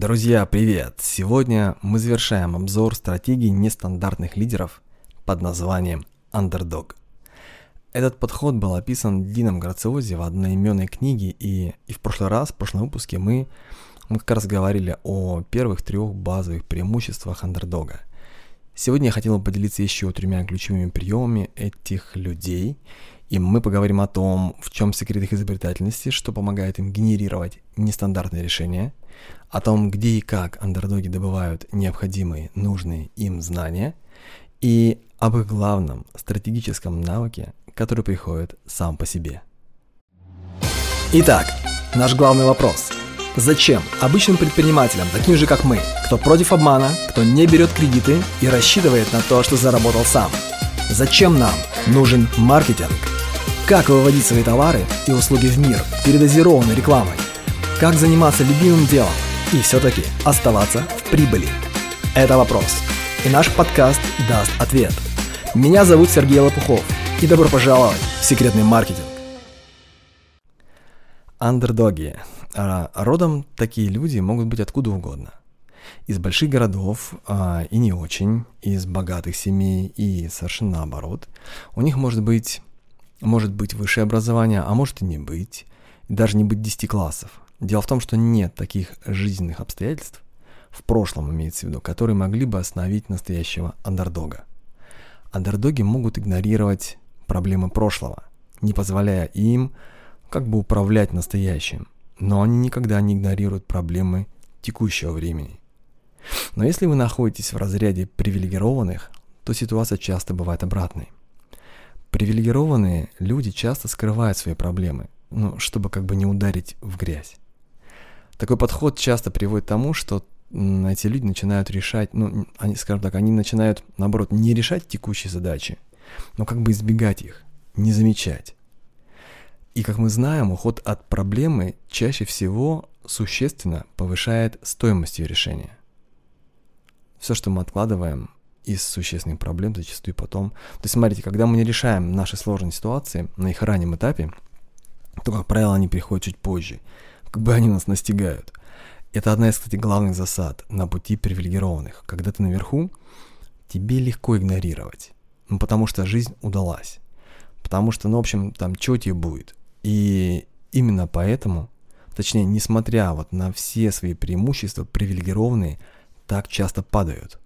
Друзья, привет! Сегодня мы завершаем обзор стратегии нестандартных лидеров под названием Underdog. Этот подход был описан Дином Грациози в одноименной книге, и, и в прошлый раз, в прошлом выпуске мы, мы как раз говорили о первых трех базовых преимуществах андердога. Сегодня я хотел бы поделиться еще тремя ключевыми приемами этих людей, и мы поговорим о том, в чем секрет их изобретательности, что помогает им генерировать нестандартные решения, о том, где и как андердоги добывают необходимые, нужные им знания, и об их главном стратегическом навыке, который приходит сам по себе. Итак, наш главный вопрос. Зачем обычным предпринимателям, таким же как мы, кто против обмана, кто не берет кредиты и рассчитывает на то, что заработал сам? Зачем нам нужен маркетинг? Как выводить свои товары и услуги в мир передозированной рекламой? Как заниматься любимым делом и все-таки оставаться в прибыли? Это вопрос. И наш подкаст даст ответ. Меня зовут Сергей Лопухов. И добро пожаловать в секретный маркетинг. Андердоги. А, родом такие люди могут быть откуда угодно. Из больших городов а, и не очень, из богатых семей и совершенно наоборот. У них может быть, может быть высшее образование, а может и не быть. Даже не быть 10 классов. Дело в том, что нет таких жизненных обстоятельств, в прошлом имеется в виду, которые могли бы остановить настоящего андердога. Андердоги могут игнорировать проблемы прошлого, не позволяя им как бы управлять настоящим, но они никогда не игнорируют проблемы текущего времени. Но если вы находитесь в разряде привилегированных, то ситуация часто бывает обратной. Привилегированные люди часто скрывают свои проблемы, ну, чтобы как бы не ударить в грязь. Такой подход часто приводит к тому, что эти люди начинают решать, ну, они, скажем так, они начинают, наоборот, не решать текущие задачи, но как бы избегать их, не замечать. И как мы знаем, уход от проблемы чаще всего существенно повышает стоимость ее решения. Все, что мы откладываем из существенных проблем, зачастую потом. То есть, смотрите, когда мы не решаем наши сложные ситуации на их раннем этапе, то, как правило, они приходят чуть позже как бы они нас настигают. Это одна из, кстати, главных засад на пути привилегированных. Когда ты наверху, тебе легко игнорировать. Ну, потому что жизнь удалась. Потому что, ну, в общем, там, что тебе будет. И именно поэтому, точнее, несмотря вот на все свои преимущества, привилегированные так часто падают.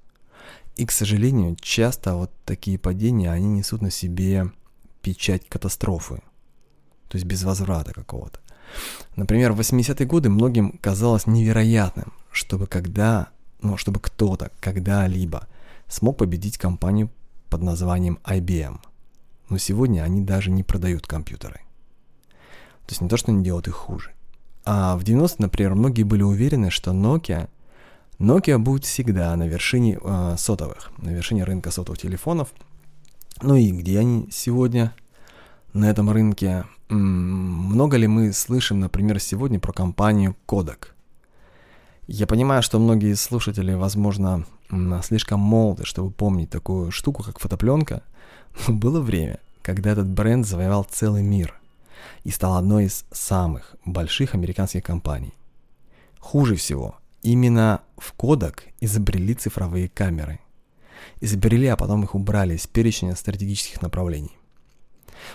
И, к сожалению, часто вот такие падения, они несут на себе печать катастрофы. То есть без возврата какого-то. Например, в 80-е годы многим казалось невероятным, чтобы когда, ну, чтобы кто-то когда-либо смог победить компанию под названием IBM. Но сегодня они даже не продают компьютеры. То есть не то, что они делают их хуже. А в 90-е, например, многие были уверены, что Nokia, Nokia будет всегда на вершине э, сотовых, на вершине рынка сотовых телефонов. Ну и где они сегодня на этом рынке? Много ли мы слышим, например, сегодня про компанию Kodak? Я понимаю, что многие слушатели, возможно, слишком молоды, чтобы помнить такую штуку, как фотопленка, но было время, когда этот бренд завоевал целый мир и стал одной из самых больших американских компаний. Хуже всего, именно в Kodak изобрели цифровые камеры. Изобрели, а потом их убрали из перечня стратегических направлений.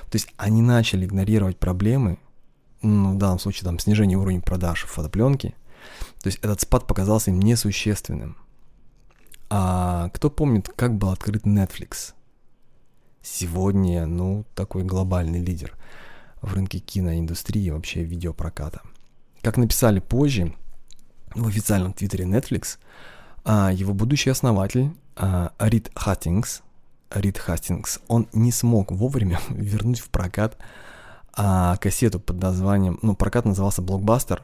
То есть они начали игнорировать проблемы, ну, в данном случае там снижение уровня продаж фотопленки. То есть этот спад показался им несущественным. А кто помнит, как был открыт Netflix? Сегодня, ну, такой глобальный лидер в рынке киноиндустрии вообще видеопроката. Как написали позже в официальном твиттере Netflix, а, его будущий основатель а, Рид Хаттингс Рид Хастингс, он не смог вовремя вернуть в прокат а, кассету под названием, ну, прокат назывался «Блокбастер»,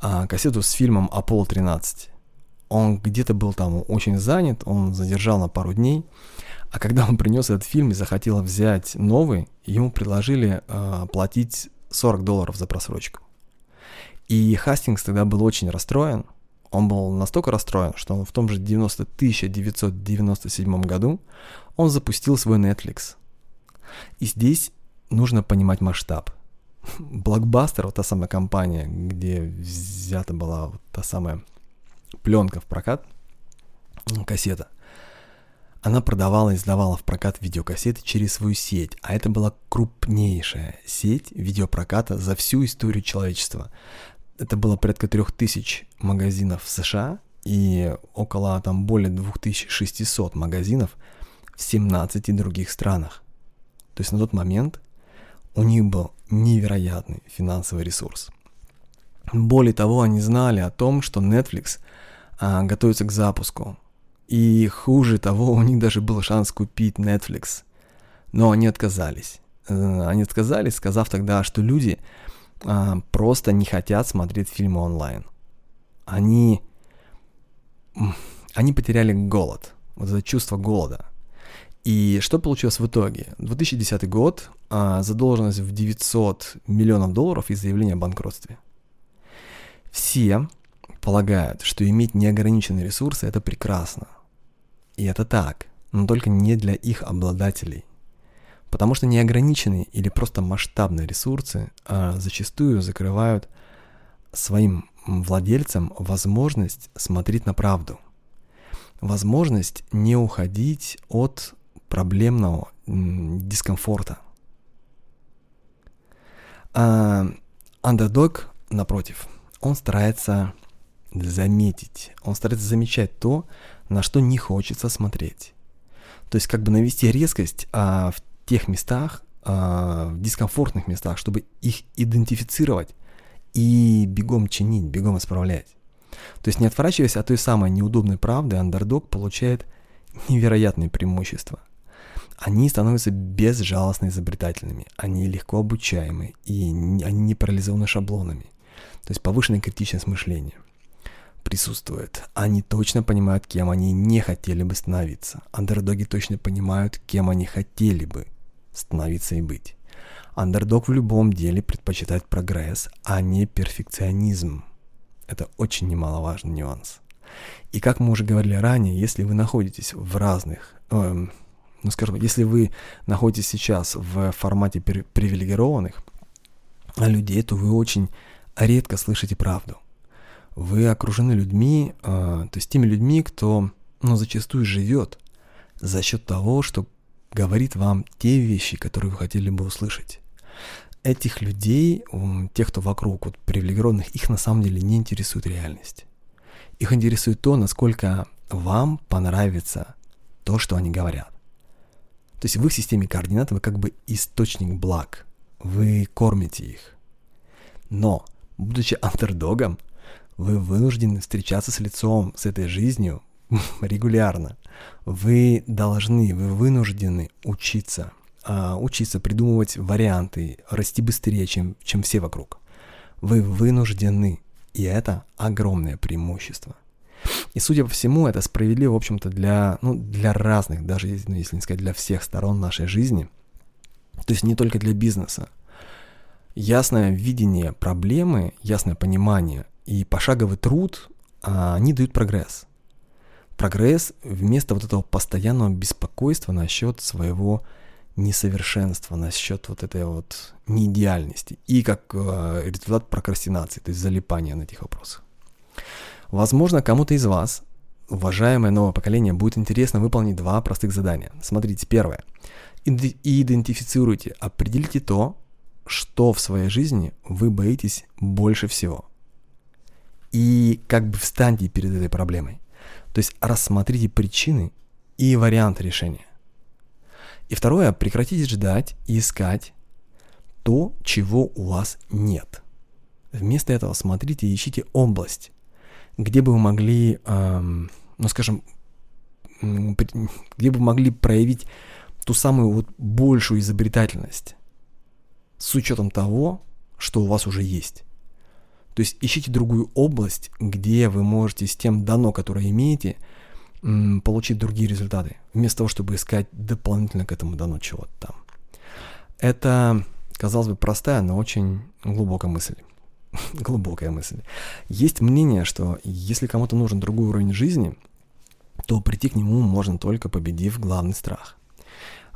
а, кассету с фильмом «Аполло 13». Он где-то был там очень занят, он задержал на пару дней, а когда он принес этот фильм и захотел взять новый, ему предложили а, платить 40 долларов за просрочку. И Хастингс тогда был очень расстроен, он был настолько расстроен, что он в том же 90 1997 году он запустил свой Netflix. И здесь нужно понимать масштаб. Блокбастер, вот та самая компания, где взята была вот та самая пленка в прокат, кассета, она продавала и сдавала в прокат видеокассеты через свою сеть, а это была крупнейшая сеть видеопроката за всю историю человечества. Это было порядка 3000 магазинов в США и около там более 2600 магазинов в 17 других странах. То есть на тот момент у них был невероятный финансовый ресурс. Более того, они знали о том, что Netflix а, готовится к запуску. И хуже того, у них даже был шанс купить Netflix. Но они отказались. Э, они отказались, сказав тогда, что люди а, просто не хотят смотреть фильмы онлайн. Они, они потеряли голод, вот это чувство голода. И что получилось в итоге? 2010 год, а, задолженность в 900 миллионов долларов и заявление о банкротстве. Все полагают, что иметь неограниченные ресурсы – это прекрасно. И это так, но только не для их обладателей. Потому что неограниченные или просто масштабные ресурсы а, зачастую закрывают своим владельцам возможность смотреть на правду. Возможность не уходить от проблемного дискомфорта. А андердог, напротив, он старается заметить, он старается замечать то, на что не хочется смотреть. То есть как бы навести резкость а, в тех местах, а, в дискомфортных местах, чтобы их идентифицировать и бегом чинить, бегом исправлять. То есть не отворачиваясь от той самой неудобной правды, андердог получает невероятные преимущества они становятся безжалостно изобретательными, они легко обучаемы, и они не парализованы шаблонами. То есть повышенная критичность мышления присутствует. Они точно понимают, кем они не хотели бы становиться. Андердоги точно понимают, кем они хотели бы становиться и быть. Андердог в любом деле предпочитает прогресс, а не перфекционизм. Это очень немаловажный нюанс. И как мы уже говорили ранее, если вы находитесь в разных, э, ну скажем, если вы находитесь сейчас в формате привилегированных людей, то вы очень редко слышите правду. Вы окружены людьми, э, то есть теми людьми, кто ну, зачастую живет за счет того, что говорит вам те вещи, которые вы хотели бы услышать. Этих людей, тех, кто вокруг, вот привилегированных, их на самом деле не интересует реальность. Их интересует то, насколько вам понравится то, что они говорят. То есть в их системе координат вы как бы источник благ. Вы кормите их. Но, будучи андердогом, вы вынуждены встречаться с лицом, с этой жизнью регулярно. Вы должны, вы вынуждены учиться, а, учиться придумывать варианты, расти быстрее, чем, чем все вокруг. Вы вынуждены, и это огромное преимущество – и, судя по всему, это справедливо, в общем-то, для, ну, для разных, даже ну, если не сказать для всех сторон нашей жизни. То есть не только для бизнеса. Ясное видение проблемы, ясное понимание и пошаговый труд, а, они дают прогресс. Прогресс вместо вот этого постоянного беспокойства насчет своего несовершенства, насчет вот этой вот неидеальности и как э, результат прокрастинации, то есть залипания на этих вопросах. Возможно, кому-то из вас, уважаемое новое поколение, будет интересно выполнить два простых задания. Смотрите, первое. Идентифицируйте, определите то, что в своей жизни вы боитесь больше всего. И как бы встаньте перед этой проблемой. То есть рассмотрите причины и варианты решения. И второе, прекратите ждать и искать то, чего у вас нет. Вместо этого смотрите и ищите область, где бы вы могли, эм, ну скажем, где бы могли проявить ту самую вот большую изобретательность с учетом того, что у вас уже есть. То есть ищите другую область, где вы можете с тем дано, которое имеете, получить другие результаты, вместо того, чтобы искать дополнительно к этому дано чего-то там. Это, казалось бы, простая, но очень глубокая мысль. глубокая мысль. Есть мнение, что если кому-то нужен другой уровень жизни, то прийти к нему можно только победив главный страх.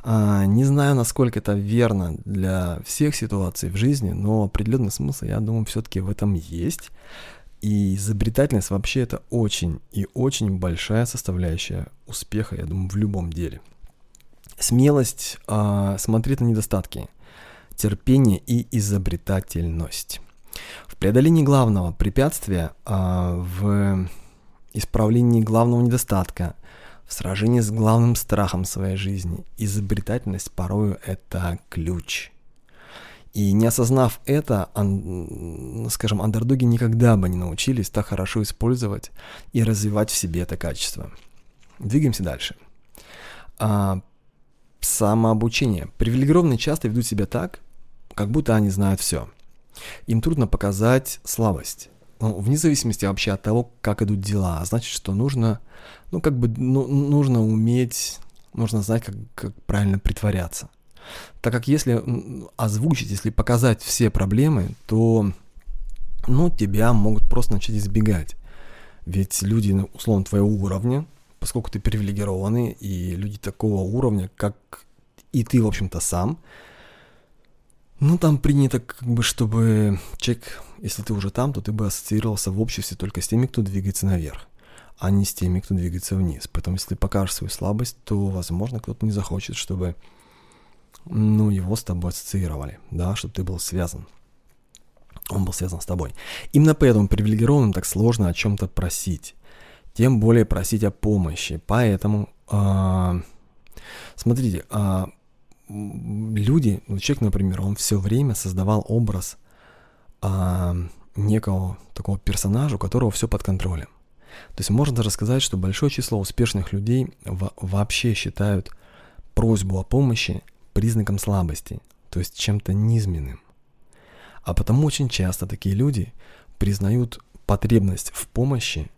А, не знаю, насколько это верно для всех ситуаций в жизни, но определенный смысл, я думаю, все-таки в этом есть. И изобретательность вообще это очень и очень большая составляющая успеха, я думаю, в любом деле. Смелость э, смотреть на недостатки, терпение и изобретательность. В преодолении главного препятствия, э, в исправлении главного недостатка, в сражении с главным страхом своей жизни, изобретательность порою это ключ – и не осознав это, ан, скажем, андердоги никогда бы не научились так хорошо использовать и развивать в себе это качество. Двигаемся дальше. А, самообучение. Привилегированные часто ведут себя так, как будто они знают все. Им трудно показать слабость. Ну, вне зависимости вообще от того, как идут дела. А значит, что нужно, ну, как бы, ну, нужно уметь, нужно знать, как, как правильно притворяться. Так как если озвучить, если показать все проблемы, то ну, тебя могут просто начать избегать. Ведь люди, условно, твоего уровня, поскольку ты привилегированный, и люди такого уровня, как и ты, в общем-то, сам, ну, там принято, как бы, чтобы человек, если ты уже там, то ты бы ассоциировался в обществе только с теми, кто двигается наверх, а не с теми, кто двигается вниз. Поэтому, если ты покажешь свою слабость, то, возможно, кто-то не захочет, чтобы ну, его с тобой ассоциировали, да, чтобы ты был связан. Он был связан с тобой. Именно поэтому привилегированным так сложно о чем-то просить. Тем более просить о помощи. Поэтому, э, смотрите, э, люди, ну, человек, например, он все время создавал образ э, некого такого персонажа, у которого все под контролем. То есть можно даже сказать, что большое число успешных людей вообще считают просьбу о помощи признаком слабости, то есть чем-то низменным. А потому очень часто такие люди признают потребность в помощи,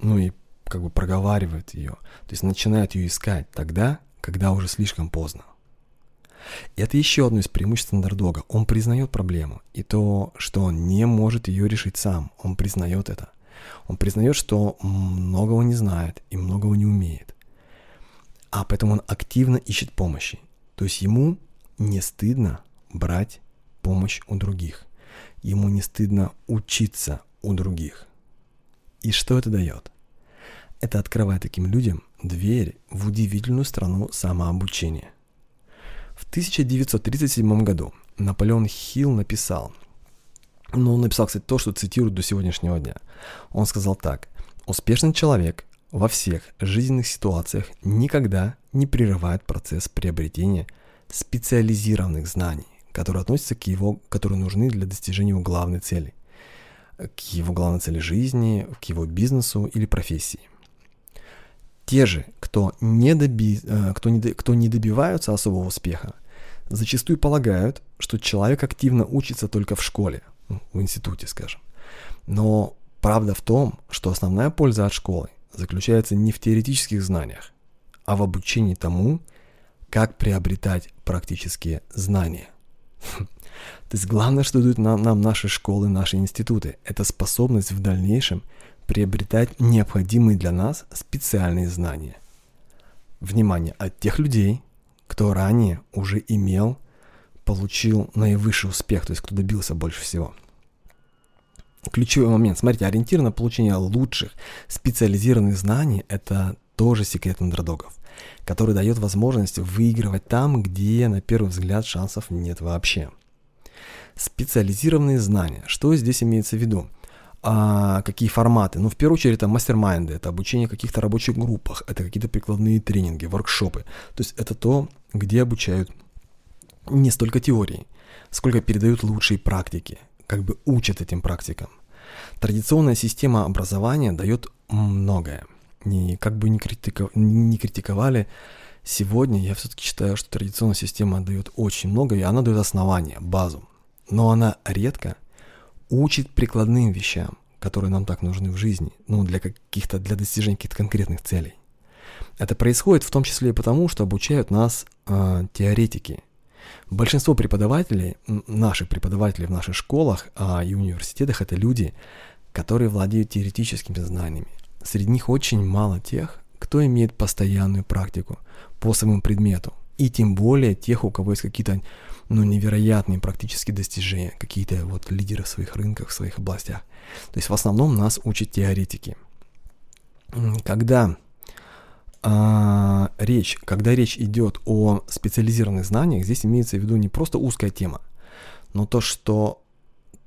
ну и как бы проговаривают ее, то есть начинают ее искать тогда, когда уже слишком поздно. И это еще одно из преимуществ андердога. Он признает проблему и то, что он не может ее решить сам. Он признает это. Он признает, что многого не знает и многого не умеет. А поэтому он активно ищет помощи. То есть ему не стыдно брать помощь у других. Ему не стыдно учиться у других. И что это дает? Это открывает таким людям дверь в удивительную страну самообучения. В 1937 году Наполеон Хилл написал, ну, он написал, кстати, то, что цитируют до сегодняшнего дня. Он сказал так. «Успешный человек во всех жизненных ситуациях никогда не прерывает процесс приобретения специализированных знаний, которые относятся к его, которые нужны для достижения его главной цели, к его главной цели жизни, к его бизнесу или профессии. Те же, кто не, доби, э, кто не, кто не добиваются особого успеха, зачастую полагают, что человек активно учится только в школе, ну, в институте, скажем. Но правда в том, что основная польза от школы заключается не в теоретических знаниях, а в обучении тому, как приобретать практические знания. То есть главное, что дают нам, нам наши школы, наши институты, это способность в дальнейшем приобретать необходимые для нас специальные знания. Внимание от тех людей, кто ранее уже имел, получил наивысший успех, то есть кто добился больше всего – ключевой момент. Смотрите, ориентир на получение лучших специализированных знаний – это тоже секрет андердогов, который дает возможность выигрывать там, где, на первый взгляд, шансов нет вообще. Специализированные знания. Что здесь имеется в виду? А, какие форматы? Ну, в первую очередь, это мастер-майнды, это обучение в каких-то рабочих группах, это какие-то прикладные тренинги, воркшопы. То есть это то, где обучают не столько теории, сколько передают лучшие практики, как бы учат этим практикам. Традиционная система образования дает многое. Не, как бы не, критика, не критиковали, сегодня я все-таки считаю, что традиционная система дает очень много, и она дает основание, базу. Но она редко учит прикладным вещам, которые нам так нужны в жизни, ну, для каких-то, для достижения каких-то конкретных целей. Это происходит в том числе и потому, что обучают нас э, теоретики, Большинство преподавателей, наших преподавателей в наших школах а, и университетах, это люди, которые владеют теоретическими знаниями. Среди них очень мало тех, кто имеет постоянную практику по своему предмету. И тем более тех, у кого есть какие-то ну, невероятные практические достижения, какие-то вот лидеры в своих рынках, в своих областях. То есть в основном нас учат теоретики. Когда а, речь, когда речь идет о специализированных знаниях, здесь имеется в виду не просто узкая тема, но то, что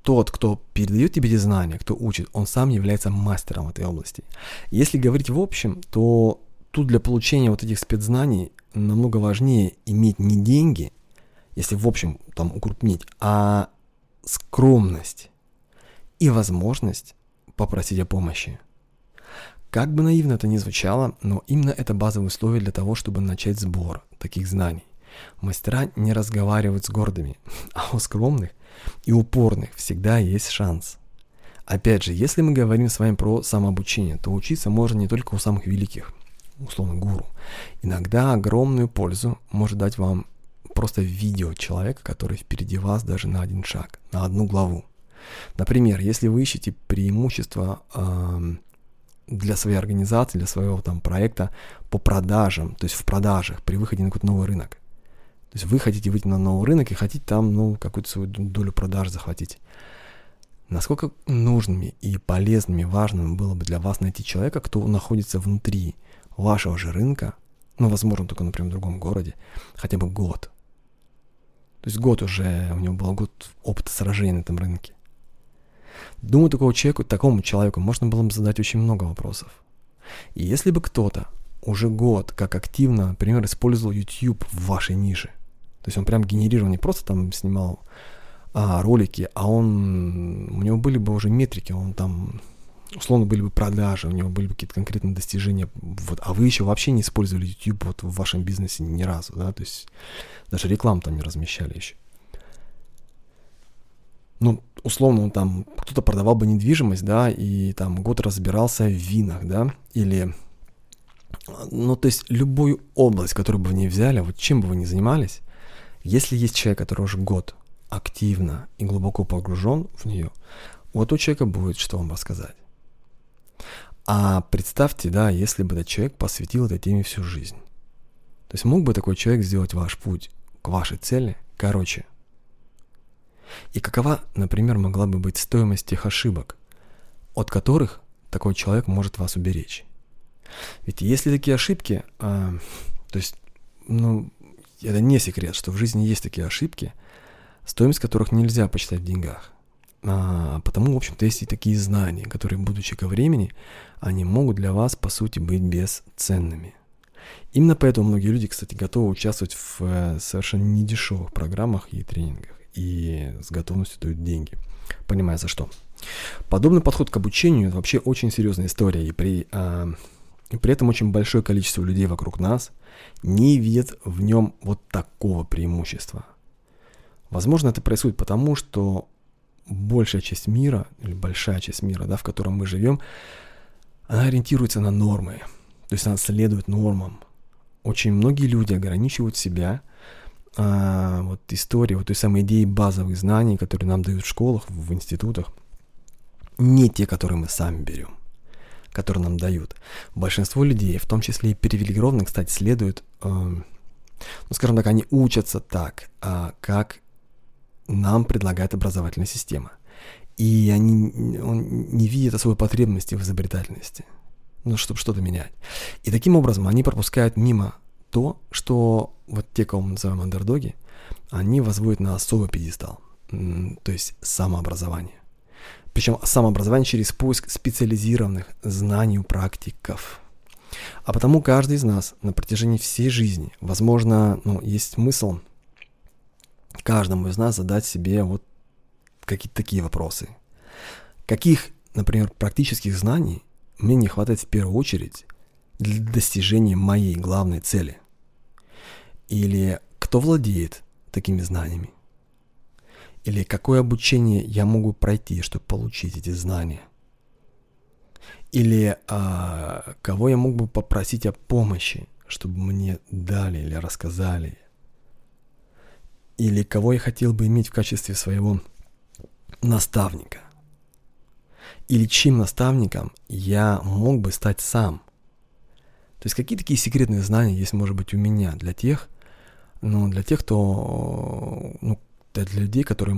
тот, кто передает тебе эти знания, кто учит, он сам является мастером этой области. Если говорить в общем, то тут для получения вот этих спецзнаний намного важнее иметь не деньги, если в общем там укрупнить, а скромность и возможность попросить о помощи. Как бы наивно это ни звучало, но именно это базовое условие для того, чтобы начать сбор таких знаний. Мастера не разговаривают с гордыми, а у скромных и упорных всегда есть шанс. Опять же, если мы говорим с вами про самообучение, то учиться можно не только у самых великих, условно гуру. Иногда огромную пользу может дать вам просто видео человека, который впереди вас даже на один шаг, на одну главу. Например, если вы ищете преимущества э, для своей организации, для своего там проекта по продажам, то есть в продажах при выходе на какой-то новый рынок. То есть вы хотите выйти на новый рынок и хотите там, ну, какую-то свою долю продаж захватить. Насколько нужными и полезными, важными было бы для вас найти человека, кто находится внутри вашего же рынка, ну, возможно, только, например, в другом городе, хотя бы год. То есть год уже, у него был год опыта сражений на этом рынке. Думаю, такому человеку, такому человеку можно было бы задать очень много вопросов. И если бы кто-то уже год как активно, например, использовал YouTube в вашей нише, то есть он прям генерировал, не просто там снимал а, ролики, а он, у него были бы уже метрики, он там, условно, были бы продажи, у него были бы какие-то конкретные достижения, вот, а вы еще вообще не использовали YouTube вот в вашем бизнесе ни разу, да, то есть даже рекламу там не размещали еще ну, условно, там, кто-то продавал бы недвижимость, да, и там год разбирался в винах, да, или, ну, то есть любую область, которую бы вы не взяли, вот чем бы вы ни занимались, если есть человек, который уже год активно и глубоко погружен в нее, у этого человека будет что вам рассказать. А представьте, да, если бы этот человек посвятил этой теме всю жизнь. То есть мог бы такой человек сделать ваш путь к вашей цели короче – и какова, например, могла бы быть стоимость тех ошибок, от которых такой человек может вас уберечь? Ведь если такие ошибки, а, то есть, ну, это не секрет, что в жизни есть такие ошибки, стоимость которых нельзя посчитать в деньгах. А, потому, в общем-то, есть и такие знания, которые, будучи ко времени, они могут для вас, по сути, быть бесценными. Именно поэтому многие люди, кстати, готовы участвовать в э, совершенно недешевых программах и тренингах и с готовностью дают деньги, понимая за что. Подобный подход к обучению вообще очень серьезная история, и при, э, и при этом очень большое количество людей вокруг нас не видят в нем вот такого преимущества. Возможно, это происходит потому, что большая часть мира, или большая часть мира, да, в котором мы живем, она ориентируется на нормы, то есть она следует нормам. Очень многие люди ограничивают себя а, вот истории, вот той самой идеи базовых знаний, которые нам дают в школах, в институтах, не те, которые мы сами берем, которые нам дают. Большинство людей, в том числе и привилегированных, кстати, следуют, э, ну, скажем так, они учатся так, э, как нам предлагает образовательная система. И они он не видят особой потребности в изобретательности, ну, чтобы что-то менять. И таким образом они пропускают мимо то, что вот те, кого мы называем андердоги, они возводят на особый пьедестал, то есть самообразование. Причем самообразование через поиск специализированных знаний у практиков. А потому каждый из нас на протяжении всей жизни, возможно, ну, есть смысл каждому из нас задать себе вот какие-то такие вопросы. Каких, например, практических знаний мне не хватает в первую очередь для достижения моей главной цели? Или кто владеет такими знаниями? Или какое обучение я могу пройти, чтобы получить эти знания? Или а, кого я мог бы попросить о помощи, чтобы мне дали или рассказали? Или кого я хотел бы иметь в качестве своего наставника? Или чьим наставником я мог бы стать сам – то есть какие такие секретные знания есть, может быть, у меня для тех, но для тех, кто, ну, для людей, которые,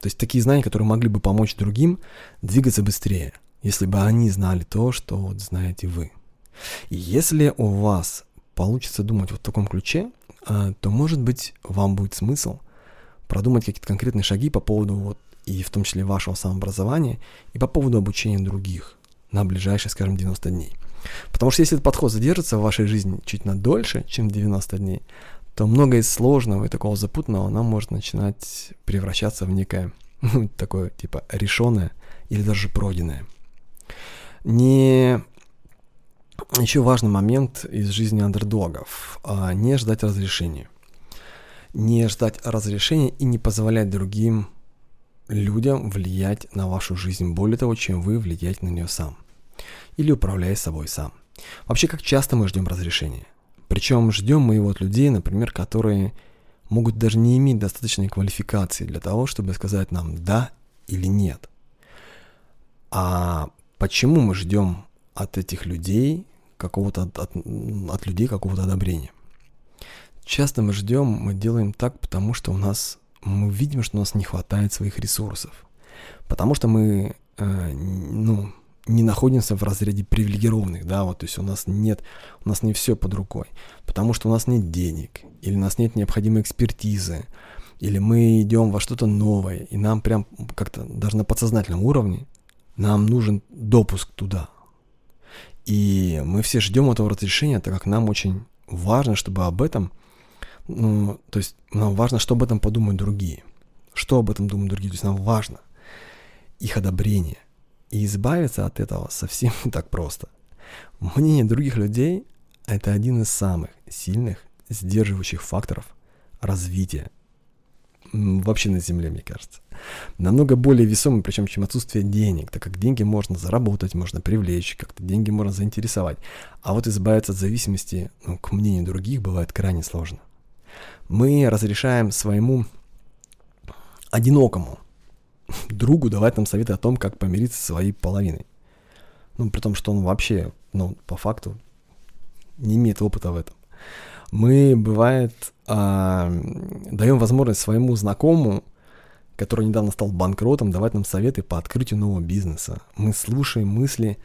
то есть такие знания, которые могли бы помочь другим двигаться быстрее, если бы они знали то, что вот знаете вы. И если у вас получится думать вот в таком ключе, то, может быть, вам будет смысл продумать какие-то конкретные шаги по поводу вот и в том числе вашего самообразования, и по поводу обучения других на ближайшие, скажем, 90 дней. Потому что если этот подход задержится в вашей жизни чуть на дольше, чем 90 дней, то многое из сложного и такого запутанного нам может начинать превращаться в некое ну, такое типа решенное или даже пройденное. Не еще важный момент из жизни андердогов а – не ждать разрешения. Не ждать разрешения и не позволять другим людям влиять на вашу жизнь более того, чем вы влияете на нее сам. Или управляя собой сам. Вообще, как часто мы ждем разрешения? Причем ждем мы его от людей, например, которые могут даже не иметь достаточной квалификации для того, чтобы сказать нам «да» или «нет». А почему мы ждем от этих людей какого-то от, от, людей какого-то одобрения? Часто мы ждем, мы делаем так, потому что у нас мы видим, что у нас не хватает своих ресурсов. Потому что мы, э, ну, не находимся в разряде привилегированных, да, вот, то есть у нас нет, у нас не все под рукой, потому что у нас нет денег, или у нас нет необходимой экспертизы, или мы идем во что-то новое, и нам прям как-то даже на подсознательном уровне нам нужен допуск туда. И мы все ждем этого разрешения, так как нам очень важно, чтобы об этом ну, то есть нам важно, что об этом подумают другие. Что об этом думают другие. То есть нам важно их одобрение. И избавиться от этого совсем не так просто. Мнение других людей – это один из самых сильных сдерживающих факторов развития вообще на Земле, мне кажется. Намного более весомый, причем, чем отсутствие денег, так как деньги можно заработать, можно привлечь, как-то деньги можно заинтересовать. А вот избавиться от зависимости ну, к мнению других бывает крайне сложно мы разрешаем своему одинокому другу давать нам советы о том, как помириться со своей половиной. Ну, при том, что он вообще, ну, по факту, не имеет опыта в этом. Мы, бывает, а, даем возможность своему знакомому, который недавно стал банкротом, давать нам советы по открытию нового бизнеса. Мы слушаем мысли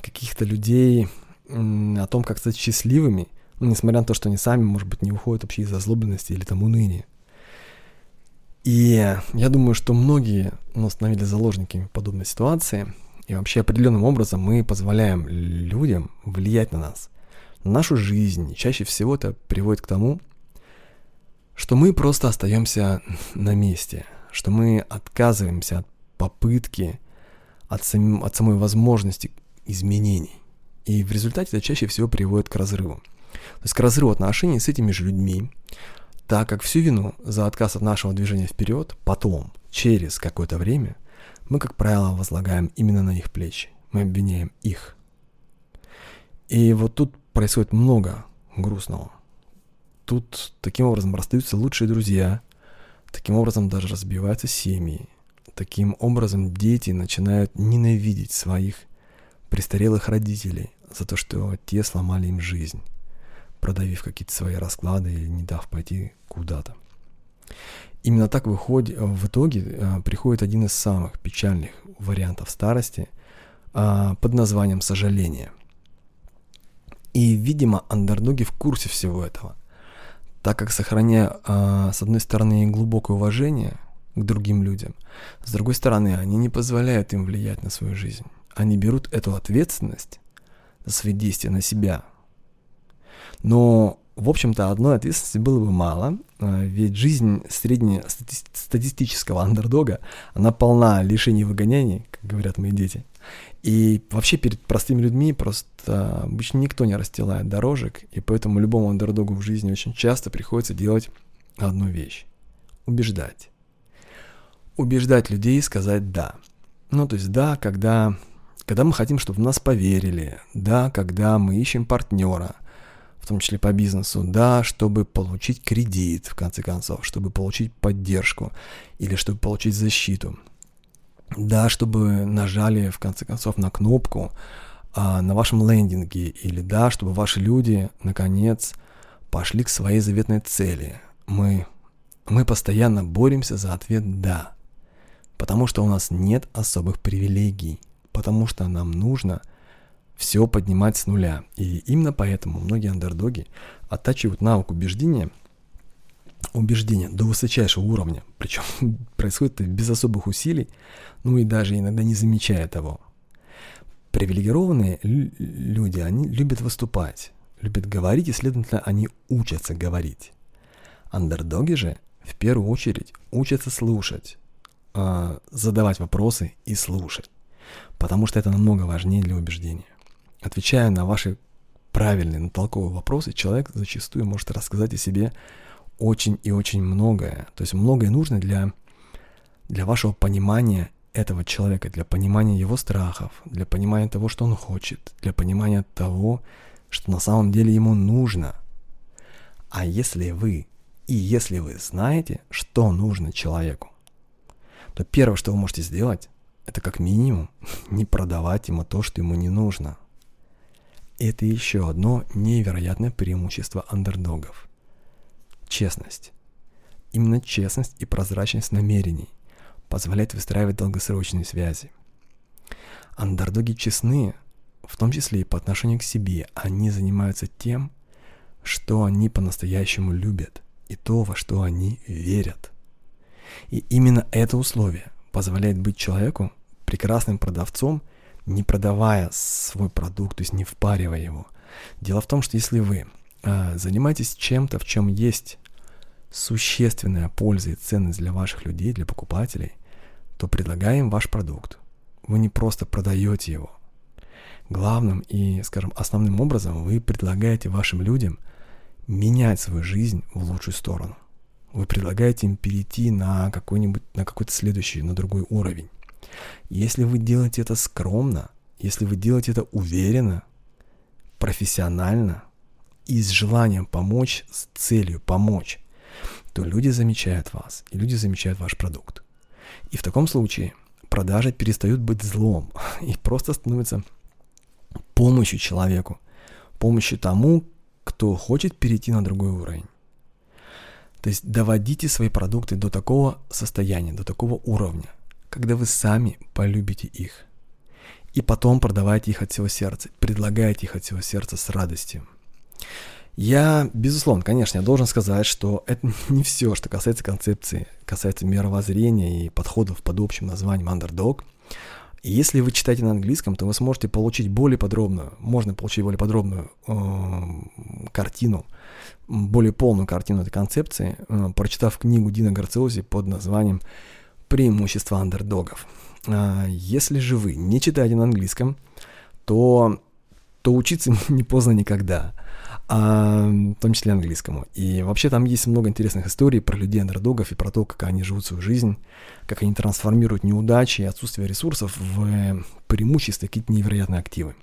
каких-то людей о том, как стать счастливыми, ну, несмотря на то, что они сами, может быть, не уходят вообще из озлобленности или там уныния. И я думаю, что многие ну, становились заложниками подобной ситуации, и вообще определенным образом мы позволяем людям влиять на нас, на нашу жизнь. чаще всего это приводит к тому, что мы просто остаемся на месте, что мы отказываемся от попытки, от, сам, от самой возможности изменений. И в результате это чаще всего приводит к разрыву. То есть к разрыву отношений с этими же людьми, так как всю вину за отказ от нашего движения вперед потом, через какое-то время, мы, как правило, возлагаем именно на их плечи. Мы обвиняем их. И вот тут происходит много грустного. Тут таким образом расстаются лучшие друзья, таким образом даже разбиваются семьи, таким образом дети начинают ненавидеть своих престарелых родителей за то, что те сломали им жизнь продавив какие-то свои расклады или не дав пойти куда-то. Именно так выходит, в итоге э, приходит один из самых печальных вариантов старости э, под названием сожаление. И, видимо, андердоги в курсе всего этого, так как сохраняя, э, с одной стороны, глубокое уважение к другим людям, с другой стороны, они не позволяют им влиять на свою жизнь. Они берут эту ответственность за свои действия на себя – но, в общем-то, одной ответственности было бы мало, а, ведь жизнь среднестатистического андердога, она полна лишений и выгоняний, как говорят мои дети. И вообще перед простыми людьми просто обычно никто не расстилает дорожек, и поэтому любому андердогу в жизни очень часто приходится делать одну вещь – убеждать. Убеждать людей сказать «да». Ну, то есть «да», когда, когда мы хотим, чтобы в нас поверили, «да», когда мы ищем партнера – в том числе по бизнесу, да, чтобы получить кредит, в конце концов, чтобы получить поддержку или чтобы получить защиту. Да, чтобы нажали, в конце концов, на кнопку а, на вашем лендинге, или да, чтобы ваши люди, наконец, пошли к своей заветной цели, мы, мы постоянно боремся за ответ «да», потому что у нас нет особых привилегий, потому что нам нужно все поднимать с нуля. И именно поэтому многие андердоги оттачивают навык убеждения, убеждения до высочайшего уровня. Причем происходит это без особых усилий, ну и даже иногда не замечая того. Привилегированные люди, они любят выступать, любят говорить, и, следовательно, они учатся говорить. Андердоги же в первую очередь учатся слушать, э, задавать вопросы и слушать, потому что это намного важнее для убеждения. Отвечая на ваши правильные, на толковые вопросы, человек зачастую может рассказать о себе очень и очень многое. То есть многое нужно для, для вашего понимания этого человека, для понимания его страхов, для понимания того, что он хочет, для понимания того, что на самом деле ему нужно. А если вы, и если вы знаете, что нужно человеку, то первое, что вы можете сделать, это как минимум не продавать ему то, что ему не нужно – это еще одно невероятное преимущество андердогов. Честность. Именно честность и прозрачность намерений позволяет выстраивать долгосрочные связи. Андердоги честны, в том числе и по отношению к себе. Они занимаются тем, что они по-настоящему любят, и то, во что они верят. И именно это условие позволяет быть человеку прекрасным продавцом – не продавая свой продукт, то есть не впаривая его. Дело в том, что если вы э, занимаетесь чем-то, в чем есть существенная польза и ценность для ваших людей, для покупателей, то предлагаем ваш продукт. Вы не просто продаете его. Главным и, скажем, основным образом вы предлагаете вашим людям менять свою жизнь в лучшую сторону. Вы предлагаете им перейти на какой-нибудь, на какой-то следующий, на другой уровень. Если вы делаете это скромно, если вы делаете это уверенно, профессионально и с желанием помочь, с целью помочь, то люди замечают вас, и люди замечают ваш продукт. И в таком случае продажи перестают быть злом и просто становятся помощью человеку, помощью тому, кто хочет перейти на другой уровень. То есть доводите свои продукты до такого состояния, до такого уровня, когда вы сами полюбите их. И потом продавайте их от всего сердца, предлагайте их от всего сердца с радостью. Я, безусловно, конечно, я должен сказать, что это не все, что касается концепции, касается мировоззрения и подходов под общим названием underdog. Если вы читаете на английском, то вы сможете получить более подробную, можно получить более подробную э, картину, более полную картину этой концепции, э, прочитав книгу Дина Гарциози под названием преимущества андердогов. А, если же вы не читаете на английском, то, то учиться не поздно никогда, в том числе английскому. И вообще там есть много интересных историй про людей андердогов и про то, как они живут свою жизнь, как они трансформируют неудачи и отсутствие ресурсов в преимущества, какие-то невероятные активы.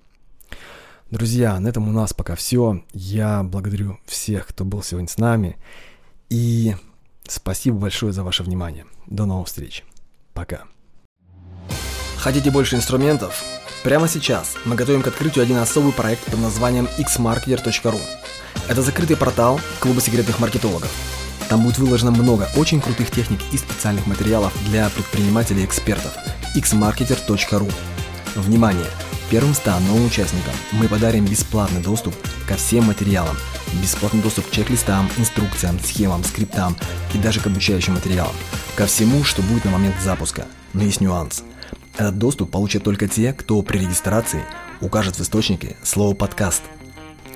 Друзья, на этом у нас пока все. Я благодарю всех, кто был сегодня с нами. И Спасибо большое за ваше внимание. До новых встреч. Пока. Хотите больше инструментов? Прямо сейчас мы готовим к открытию один особый проект под названием xmarketer.ru. Это закрытый портал клуба секретных маркетологов. Там будет выложено много очень крутых техник и специальных материалов для предпринимателей и экспертов. xmarketer.ru Внимание! Первым 100 новым участникам мы подарим бесплатный доступ ко всем материалам, бесплатный доступ к чек-листам, инструкциям, схемам, скриптам и даже к обучающим материалам, ко всему, что будет на момент запуска. Но есть нюанс. Этот доступ получат только те, кто при регистрации укажет в источнике слово «подкаст».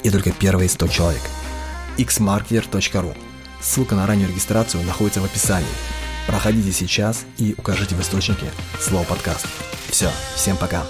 И только первые 100 человек. xmarketer.ru Ссылка на раннюю регистрацию находится в описании. Проходите сейчас и укажите в источнике слово «подкаст». Все, всем пока.